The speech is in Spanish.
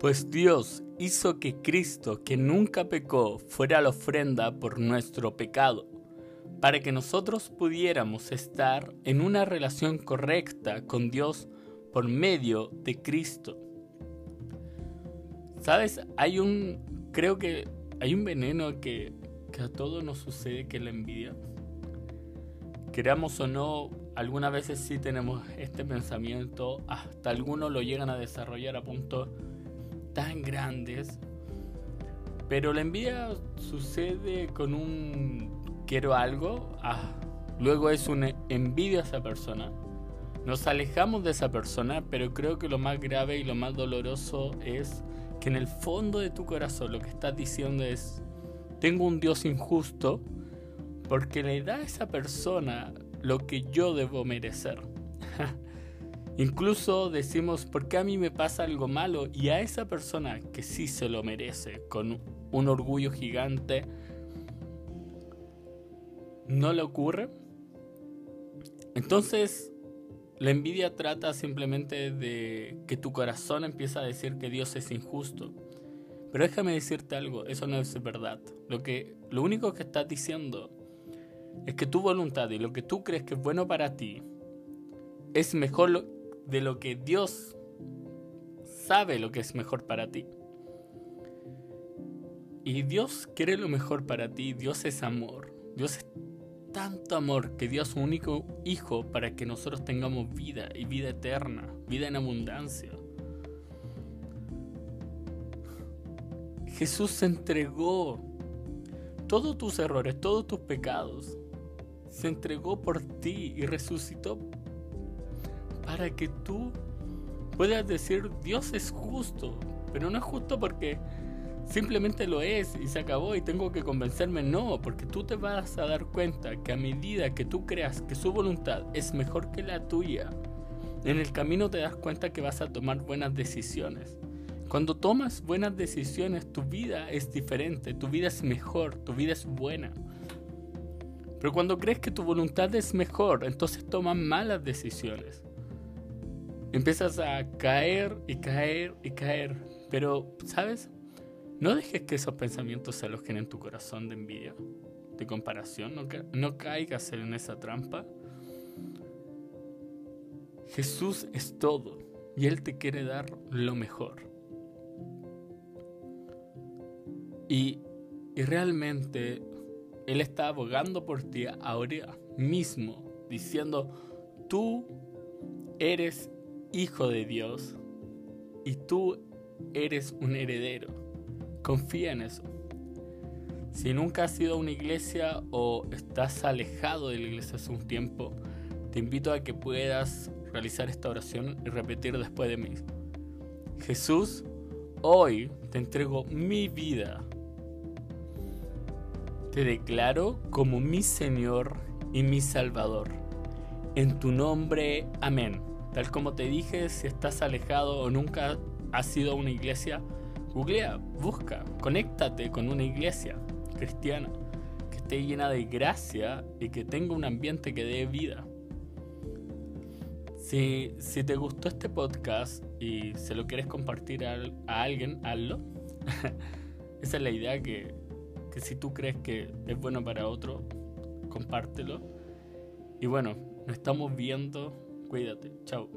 Pues Dios hizo que Cristo, que nunca pecó, fuera la ofrenda por nuestro pecado, para que nosotros pudiéramos estar en una relación correcta con Dios por medio de Cristo. ¿Sabes? Hay un, creo que hay un veneno que, que a todos nos sucede, que es la envidia. Queramos o no, algunas veces sí tenemos este pensamiento, hasta algunos lo llegan a desarrollar a punto tan grandes. Pero la envidia sucede con un quiero algo, ah, luego es una envidia a esa persona. Nos alejamos de esa persona, pero creo que lo más grave y lo más doloroso es que en el fondo de tu corazón lo que estás diciendo es, tengo un Dios injusto porque le da a esa persona lo que yo debo merecer. Incluso decimos, ¿por qué a mí me pasa algo malo? Y a esa persona que sí se lo merece, con un orgullo gigante, no le ocurre. Entonces, la envidia trata simplemente de que tu corazón empieza a decir que Dios es injusto. Pero déjame decirte algo, eso no es verdad. Lo, que, lo único que estás diciendo es que tu voluntad y lo que tú crees que es bueno para ti es mejor de lo que Dios sabe lo que es mejor para ti. Y Dios quiere lo mejor para ti, Dios es amor, Dios es tanto amor que dio a su único hijo para que nosotros tengamos vida y vida eterna, vida en abundancia. Jesús se entregó todos tus errores, todos tus pecados. Se entregó por ti y resucitó para que tú puedas decir Dios es justo, pero no es justo porque simplemente lo es y se acabó y tengo que convencerme, no, porque tú te vas a dar cuenta que a medida que tú creas que su voluntad es mejor que la tuya, en el camino te das cuenta que vas a tomar buenas decisiones. Cuando tomas buenas decisiones, tu vida es diferente, tu vida es mejor, tu vida es buena. Pero cuando crees que tu voluntad es mejor, entonces tomas malas decisiones empiezas a caer y caer y caer. Pero, ¿sabes? No dejes que esos pensamientos se alojen en tu corazón de envidia, de comparación. No, caigas en esa trampa. Jesús es todo y Él te quiere dar lo mejor. Y realmente Él está abogando por ti ahora mismo, diciendo, tú eres hijo de Dios y tú eres un heredero. Confía en eso. Si nunca has ido a una iglesia o estás alejado de la iglesia hace un tiempo, te invito a que puedas realizar esta oración y repetir después de mí. Jesús, hoy te entrego mi vida. Te declaro como mi Señor y mi Salvador. En tu nombre, amén. Tal como te dije, si estás alejado o nunca has ido a una iglesia, googlea, busca, conéctate con una iglesia cristiana que esté llena de gracia y que tenga un ambiente que dé vida. Si, si te gustó este podcast y se lo quieres compartir a, a alguien, hazlo. Esa es la idea que, que si tú crees que es bueno para otro, compártelo. Y bueno, nos estamos viendo Cuídate. Chao.